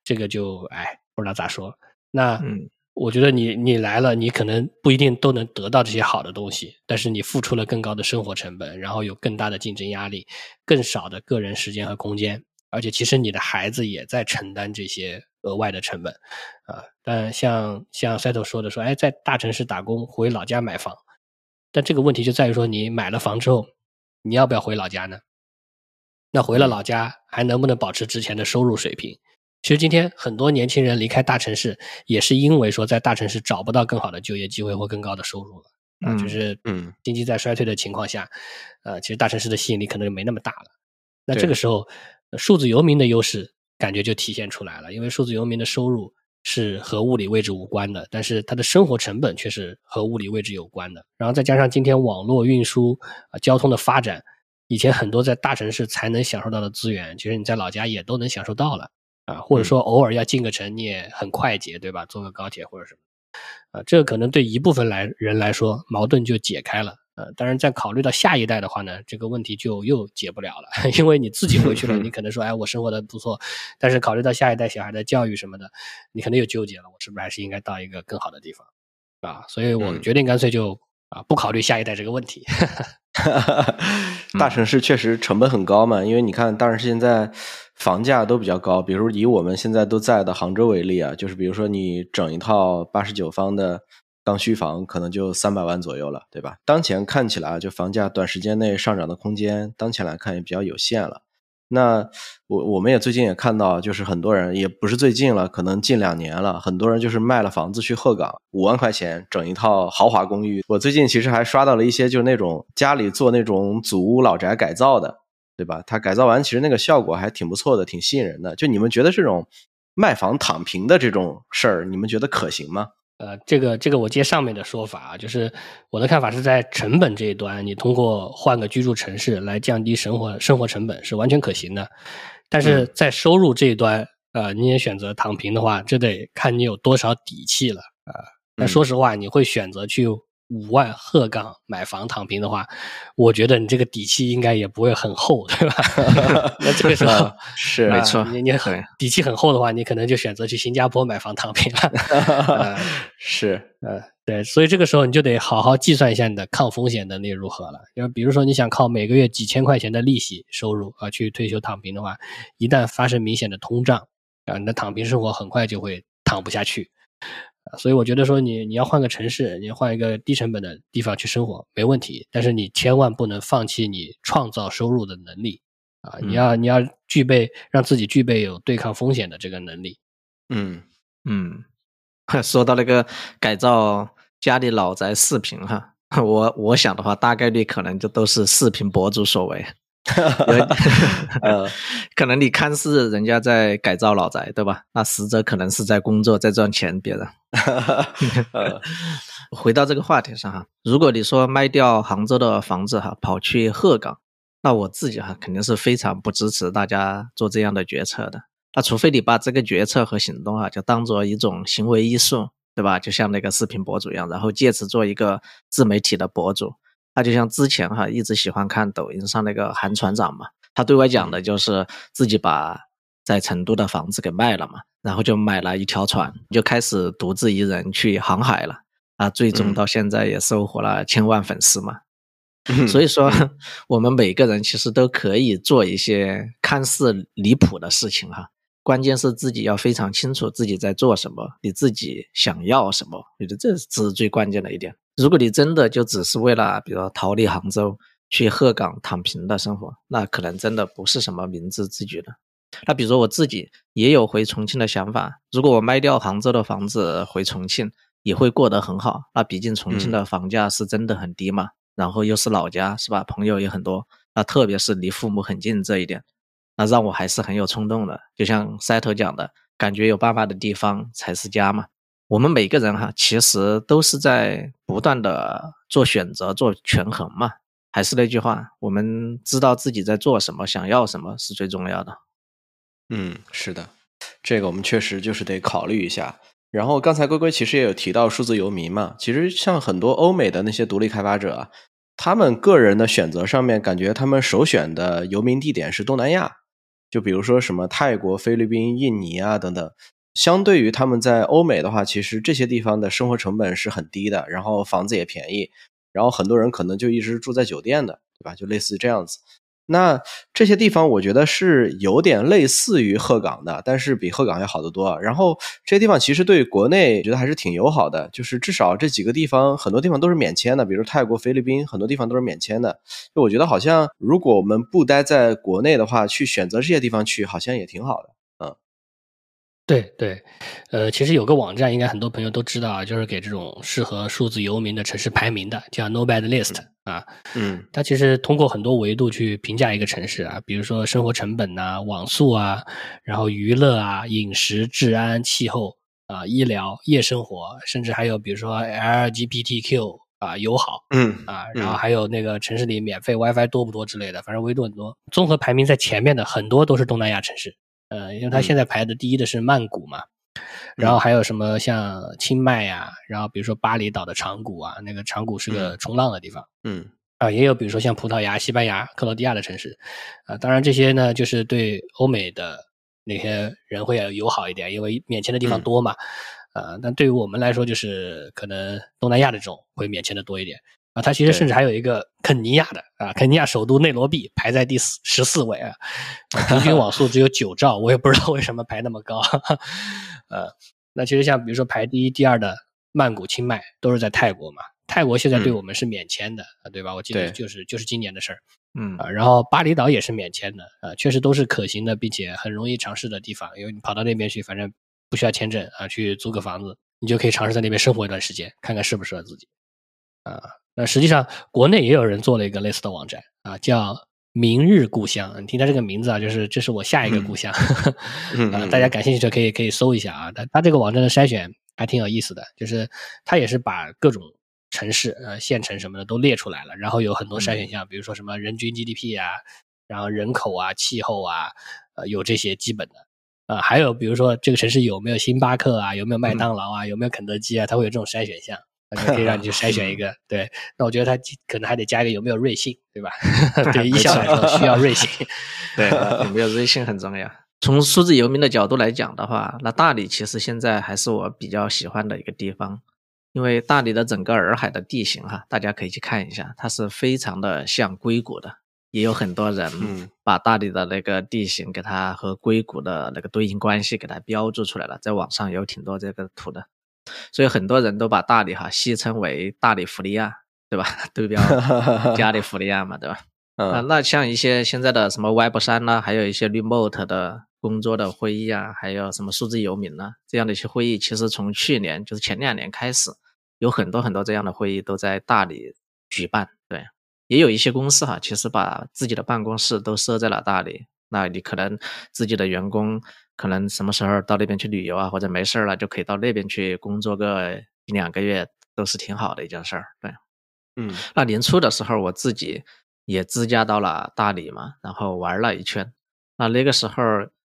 这个就哎，不知道咋说。那嗯。我觉得你你来了，你可能不一定都能得到这些好的东西，但是你付出了更高的生活成本，然后有更大的竞争压力，更少的个人时间和空间，而且其实你的孩子也在承担这些额外的成本，啊，但像像 Settle 说的说，哎，在大城市打工回老家买房，但这个问题就在于说，你买了房之后，你要不要回老家呢？那回了老家还能不能保持之前的收入水平？其实今天很多年轻人离开大城市，也是因为说在大城市找不到更好的就业机会或更高的收入了啊，就是嗯，经济在衰退的情况下，呃，其实大城市的吸引力可能就没那么大了。那这个时候，数字游民的优势感觉就体现出来了，因为数字游民的收入是和物理位置无关的，但是他的生活成本却是和物理位置有关的。然后再加上今天网络运输啊、交通的发展，以前很多在大城市才能享受到的资源，其实你在老家也都能享受到了。啊，或者说偶尔要进个城，你也很快捷，对吧？坐个高铁或者什么，啊，这个可能对一部分来人来说矛盾就解开了。呃，当然在考虑到下一代的话呢，这个问题就又解不了了，因为你自己回去了，你 可能说，哎，我生活的不错，但是考虑到下一代小孩的教育什么的，你可能又纠结了，我是不是还是应该到一个更好的地方？啊，所以我决定干脆就啊不考虑下一代这个问题。大城市确实成本很高嘛，因为你看大城市现在。房价都比较高，比如以我们现在都在的杭州为例啊，就是比如说你整一套八十九方的刚需房，可能就三百万左右了，对吧？当前看起来，就房价短时间内上涨的空间，当前来看也比较有限了。那我我们也最近也看到，就是很多人也不是最近了，可能近两年了，很多人就是卖了房子去鹤岗，五万块钱整一套豪华公寓。我最近其实还刷到了一些，就是那种家里做那种祖屋老宅改造的。对吧？它改造完，其实那个效果还挺不错的，挺吸引人的。就你们觉得这种卖房躺平的这种事儿，你们觉得可行吗？呃，这个这个我接上面的说法啊，就是我的看法是在成本这一端，你通过换个居住城市来降低生活生活成本是完全可行的。但是在收入这一端，呃，你也选择躺平的话，这得看你有多少底气了啊。那说实话，你会选择去？五万鹤岗买房躺平的话，我觉得你这个底气应该也不会很厚，对吧？那这个时候是没错，你你很底气很厚的话，你可能就选择去新加坡买房躺平了。是，呃，对，所以这个时候你就得好好计算一下你的抗风险能力如何了。因为比如说你想靠每个月几千块钱的利息收入啊去退休躺平的话，一旦发生明显的通胀啊，你的躺平生活很快就会躺不下去。所以我觉得说你你要换个城市，你换一个低成本的地方去生活没问题，但是你千万不能放弃你创造收入的能力啊！你要你要具备让自己具备有对抗风险的这个能力。嗯嗯，说到那个改造家里老宅视频哈，我我想的话，大概率可能就都是视频博主所为。呃 可能你看似人家在改造老宅，对吧？那实则可能是在工作，在赚钱。别人。回到这个话题上哈，如果你说卖掉杭州的房子哈，跑去鹤岗，那我自己哈肯定是非常不支持大家做这样的决策的。那除非你把这个决策和行动哈，就当做一种行为艺术，对吧？就像那个视频博主一样，然后借此做一个自媒体的博主。他就像之前哈一直喜欢看抖音上那个韩船长嘛，他对外讲的就是自己把在成都的房子给卖了嘛，然后就买了一条船，就开始独自一人去航海了啊，最终到现在也收获了千万粉丝嘛。所以说，我们每个人其实都可以做一些看似离谱的事情哈。关键是自己要非常清楚自己在做什么，你自己想要什么，我觉得这是最关键的一点。如果你真的就只是为了，比如说逃离杭州去鹤岗躺平的生活，那可能真的不是什么明智之举了。那比如说我自己也有回重庆的想法，如果我卖掉杭州的房子回重庆，也会过得很好。那毕竟重庆的房价是真的很低嘛，然后又是老家，是吧？朋友也很多，那特别是离父母很近这一点。那让我还是很有冲动的，就像赛头讲的，感觉有爸爸的地方才是家嘛。我们每个人哈，其实都是在不断的做选择、做权衡嘛。还是那句话，我们知道自己在做什么，想要什么是最重要的。嗯，是的，这个我们确实就是得考虑一下。然后刚才龟龟其实也有提到数字游民嘛，其实像很多欧美的那些独立开发者，他们个人的选择上面，感觉他们首选的游民地点是东南亚，就比如说什么泰国、菲律宾、印尼啊等等。相对于他们在欧美的话，其实这些地方的生活成本是很低的，然后房子也便宜，然后很多人可能就一直住在酒店的，对吧？就类似这样子。那这些地方我觉得是有点类似于鹤岗的，但是比鹤岗要好得多。然后这些地方其实对国内觉得还是挺友好的，就是至少这几个地方很多地方都是免签的，比如泰国、菲律宾，很多地方都是免签的。就我觉得好像如果我们不待在国内的话，去选择这些地方去，好像也挺好的。对对，呃，其实有个网站，应该很多朋友都知道啊，就是给这种适合数字游民的城市排名的，叫 Nobad List 啊。嗯，它其实通过很多维度去评价一个城市啊，比如说生活成本呐、网速啊，然后娱乐啊、饮食、治安、气候啊、医疗、夜生活，甚至还有比如说 LGBTQ 啊友好，嗯啊，然后还有那个城市里免费 WiFi 多不多之类的，反正维度很多。综合排名在前面的很多都是东南亚城市。呃，因为它现在排的第一的是曼谷嘛，然后还有什么像清迈呀，然后比如说巴厘岛的长谷啊，那个长谷是个冲浪的地方，嗯，啊，也有比如说像葡萄牙、西班牙、克罗地亚的城市，啊，当然这些呢就是对欧美的那些人会要友好一点，因为免签的地方多嘛，啊，但对于我们来说就是可能东南亚的这种会免签的多一点。啊，它其实甚至还有一个肯尼亚的啊，肯尼亚首都内罗毕排在第四十四位啊，平均网速只有九兆，我也不知道为什么排那么高。呃，那其实像比如说排第一、第二的曼谷、清迈都是在泰国嘛，泰国现在对我们是免签的啊，对吧？我记得就是就是今年的事儿，嗯。啊，然后巴厘岛也是免签的啊，确实都是可行的，并且很容易尝试的地方，因为你跑到那边去，反正不需要签证啊，去租个房子，你就可以尝试在那边生活一段时间，看看适不适合自己啊。那实际上，国内也有人做了一个类似的网站啊，叫“明日故乡”。你听它这个名字啊，就是这是我下一个故乡。啊，大家感兴趣的可以可以搜一下啊。它它这个网站的筛选还挺有意思的，就是它也是把各种城市、呃县城什么的都列出来了，然后有很多筛选项，比如说什么人均 GDP 啊，然后人口啊、气候啊，呃有这些基本的。啊，还有比如说这个城市有没有星巴克啊，有没有麦当劳啊，有没有肯德基啊，它会有这种筛选项。可以让你去筛选一个，对，那我觉得它可能还得加一个有没有瑞幸，对吧？对一项来说需要瑞幸，对，有没有瑞幸很重要。从数字游民的角度来讲的话，那大理其实现在还是我比较喜欢的一个地方，因为大理的整个洱海的地形哈，大家可以去看一下，它是非常的像硅谷的，也有很多人把大理的那个地形给它和硅谷的那个对应关系给它标注出来了，在网上有挺多这个图的。所以很多人都把大理哈戏称为大理福利亚，对吧？对标 加利福利亚嘛，对吧？啊，那像一些现在的什么 Web 三呢，还有一些 remote 的工作的会议啊，还有什么数字游民呢，这样的一些会议，其实从去年就是前两年开始，有很多很多这样的会议都在大理举办。对，也有一些公司哈，其实把自己的办公室都设在了大理，那你可能自己的员工。可能什么时候到那边去旅游啊，或者没事了就可以到那边去工作个一两个月，都是挺好的一件事儿。对，嗯，那年初的时候我自己也自驾到了大理嘛，然后玩了一圈。那那个时候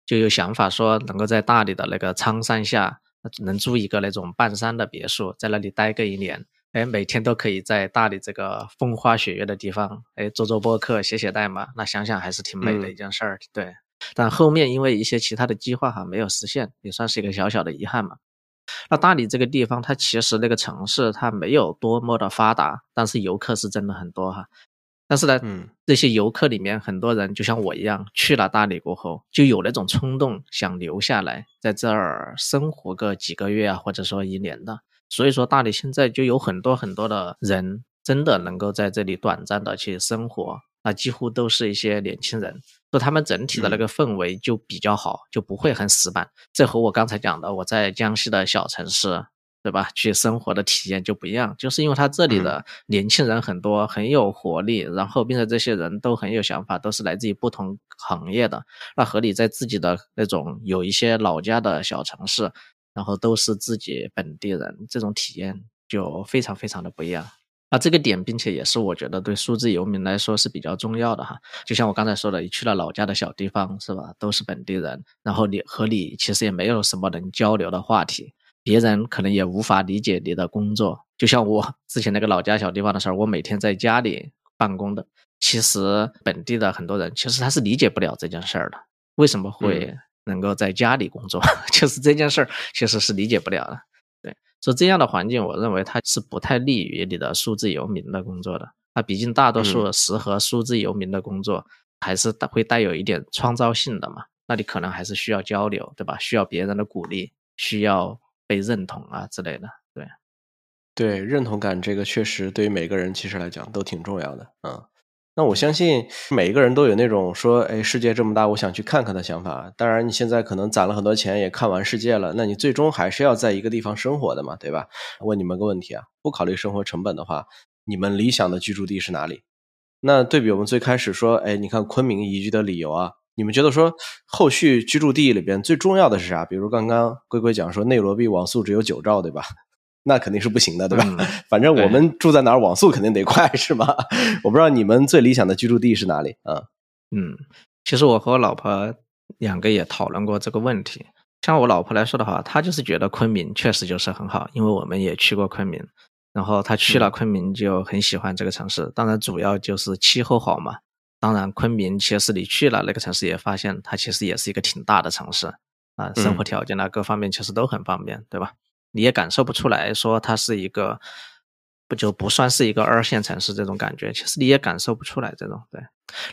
就有想法说，能够在大理的那个苍山下能租一个那种半山的别墅，在那里待个一年，哎，每天都可以在大理这个风花雪月的地方，哎，做做播客，写写代码。那想想还是挺美的一件事儿。对。但后面因为一些其他的计划哈没有实现，也算是一个小小的遗憾嘛。那大理这个地方，它其实那个城市它没有多么的发达，但是游客是真的很多哈。但是呢，嗯，这些游客里面很多人就像我一样，去了大理过后，就有那种冲动想留下来，在这儿生活个几个月啊，或者说一年的。所以说大理现在就有很多很多的人真的能够在这里短暂的去生活。那几乎都是一些年轻人，就他们整体的那个氛围就比较好，就不会很死板。这和我刚才讲的我在江西的小城市，对吧？去生活的体验就不一样，就是因为他这里的年轻人很多，很有活力，然后并且这些人都很有想法，都是来自于不同行业的。那和你在自己的那种有一些老家的小城市，然后都是自己本地人，这种体验就非常非常的不一样。啊，这个点，并且也是我觉得对数字游民来说是比较重要的哈。就像我刚才说的，你去了老家的小地方，是吧？都是本地人，然后你和你其实也没有什么能交流的话题，别人可能也无法理解你的工作。就像我 之前那个老家小地方的事儿，我每天在家里办公的，其实本地的很多人其实他是理解不了这件事儿的，为什么会能够在家里工作？就是这件事儿其实是理解不了的。所以这样的环境，我认为它是不太利于你的数字游民的工作的。那毕竟大多数适合数字游民的工作，还是会带有一点创造性的嘛。那你可能还是需要交流，对吧？需要别人的鼓励，需要被认同啊之类的。对，对，认同感这个确实对于每个人其实来讲都挺重要的。嗯。那我相信每一个人都有那种说，哎，世界这么大，我想去看看的想法。当然，你现在可能攒了很多钱，也看完世界了，那你最终还是要在一个地方生活的嘛，对吧？问你们个问题啊，不考虑生活成本的话，你们理想的居住地是哪里？那对比我们最开始说，哎，你看昆明宜居的理由啊，你们觉得说后续居住地里边最重要的是啥？比如刚刚龟龟讲说内罗毕网速只有九兆，对吧？那肯定是不行的，对吧？反正我们住在哪儿，网速肯定得快，是吗？我不知道你们最理想的居住地是哪里啊？嗯，其实我和我老婆两个也讨论过这个问题。像我老婆来说的话，她就是觉得昆明确实就是很好，因为我们也去过昆明，然后她去了昆明就很喜欢这个城市。当然，主要就是气候好嘛。当然，昆明其实你去了那个城市，也发现它其实也是一个挺大的城市啊，生活条件啊各方面其实都很方便，对吧？你也感受不出来，说它是一个不就不算是一个二线城市这种感觉，其实你也感受不出来这种。对，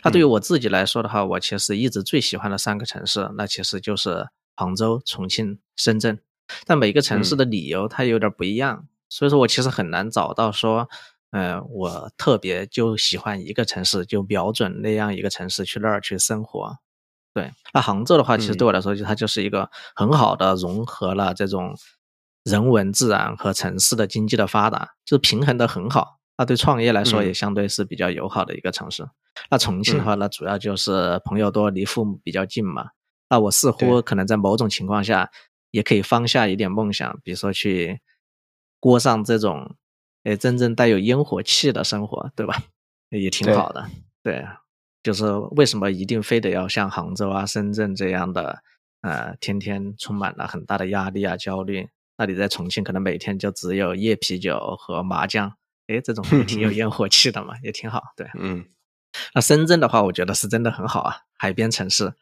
那对于我自己来说的话，我其实一直最喜欢的三个城市，那其实就是杭州、重庆、深圳。但每个城市的理由它有点不一样，所以说我其实很难找到说，呃，我特别就喜欢一个城市，就瞄准那样一个城市去那儿去生活。对，那杭州的话，其实对我来说，就它就是一个很好的融合了这种。人文、自然和城市的经济的发达，就是平衡的很好。那对创业来说也相对是比较友好的一个城市。那重庆的话，那主要就是朋友多，离父母比较近嘛。那我似乎可能在某种情况下也可以放下一点梦想，比如说去过上这种，诶，真正带有烟火气的生活，对吧？也挺好的。对，就是为什么一定非得要像杭州啊、深圳这样的，呃，天天充满了很大的压力啊、焦虑。那你在重庆可能每天就只有夜啤酒和麻将，哎，这种也挺有 烟火气的嘛，也挺好。对，嗯。那深圳的话，我觉得是真的很好啊，海边城市，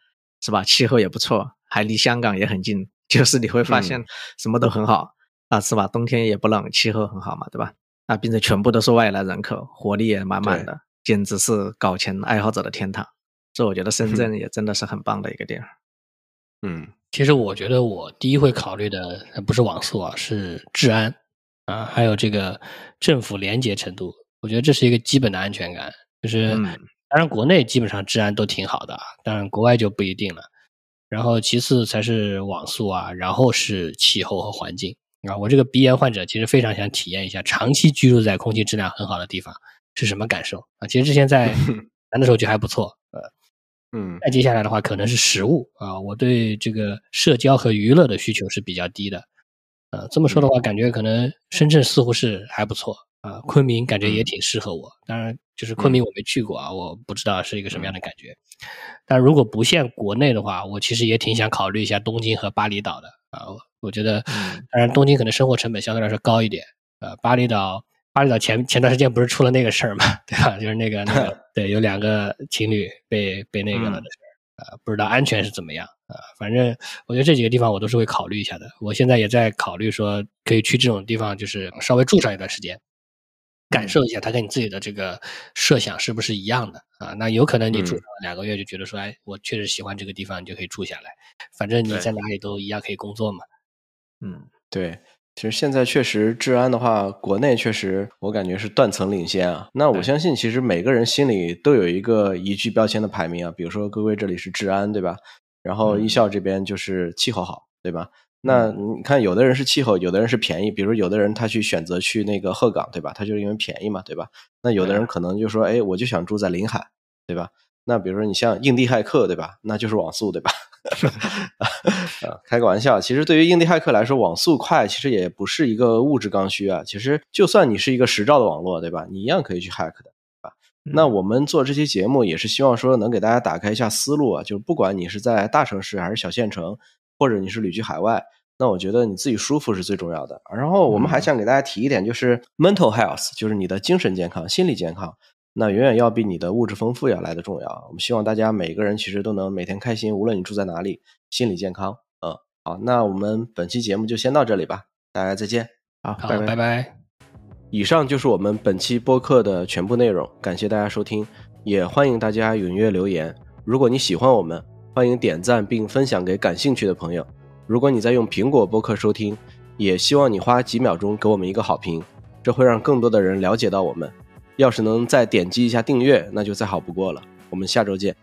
是吧？气候也不错，还离香港也很近，就是你会发现什么都很好啊，是吧？冬天也不冷，气候很好嘛，对吧？啊，并且全部都是外来人口，活力也满满的，简直是搞钱爱好者的天堂。所以我觉得深 圳也真的是很棒的一个地儿。嗯。其实我觉得我第一会考虑的不是网速啊，是治安啊，还有这个政府廉洁程度。我觉得这是一个基本的安全感。就是当然国内基本上治安都挺好的，当然国外就不一定了。然后其次才是网速啊，然后是气候和环境啊。我这个鼻炎患者其实非常想体验一下长期居住在空气质量很好的地方是什么感受啊。其实之前在 南的时候就还不错，呃。嗯，再接下来的话可能是食物啊，我对这个社交和娱乐的需求是比较低的，呃，这么说的话，感觉可能深圳似乎是还不错啊，昆明感觉也挺适合我。当然，就是昆明我没去过啊，我不知道是一个什么样的感觉。但如果不限国内的话，我其实也挺想考虑一下东京和巴厘岛的啊，我觉得，当然东京可能生活成本相对来说高一点，呃，巴厘岛。巴厘岛前前段时间不是出了那个事儿嘛，对吧？就是那个那个，对，有两个情侣被被那个了的事儿，啊，不知道安全是怎么样啊。反正我觉得这几个地方我都是会考虑一下的。我现在也在考虑说，可以去这种地方，就是稍微住上一段时间，感受一下它跟你自己的这个设想是不是一样的啊。那有可能你住两个月就觉得说，哎，我确实喜欢这个地方，你就可以住下来。反正你在哪里都一样可以工作嘛。嗯，对。其实现在确实治安的话，国内确实我感觉是断层领先啊。那我相信，其实每个人心里都有一个一句标签的排名啊。比如说，各位这里是治安，对吧？然后艺校这边就是气候好，对吧？那你看，有的人是气候，有的人是便宜。比如有的人他去选择去那个鹤岗，对吧？他就是因为便宜嘛，对吧？那有的人可能就说，哎，我就想住在临海，对吧？那比如说你像印第骇客，对吧？那就是网速，对吧？啊，开个玩笑。其实对于印地骇客来说，网速快其实也不是一个物质刚需啊。其实就算你是一个十兆的网络，对吧？你一样可以去 hack 的，对吧？那我们做这期节目也是希望说能给大家打开一下思路啊。就是不管你是在大城市还是小县城，或者你是旅居海外，那我觉得你自己舒服是最重要的。然后我们还想给大家提一点，就是 mental health，就是你的精神健康、心理健康。那远远要比你的物质丰富要来的重要。我们希望大家每个人其实都能每天开心，无论你住在哪里，心理健康。嗯，好，那我们本期节目就先到这里吧，大家再见。好，好，拜拜拜。以上就是我们本期播客的全部内容，感谢大家收听，也欢迎大家踊跃留言。如果你喜欢我们，欢迎点赞并分享给感兴趣的朋友。如果你在用苹果播客收听，也希望你花几秒钟给我们一个好评，这会让更多的人了解到我们。要是能再点击一下订阅，那就再好不过了。我们下周见。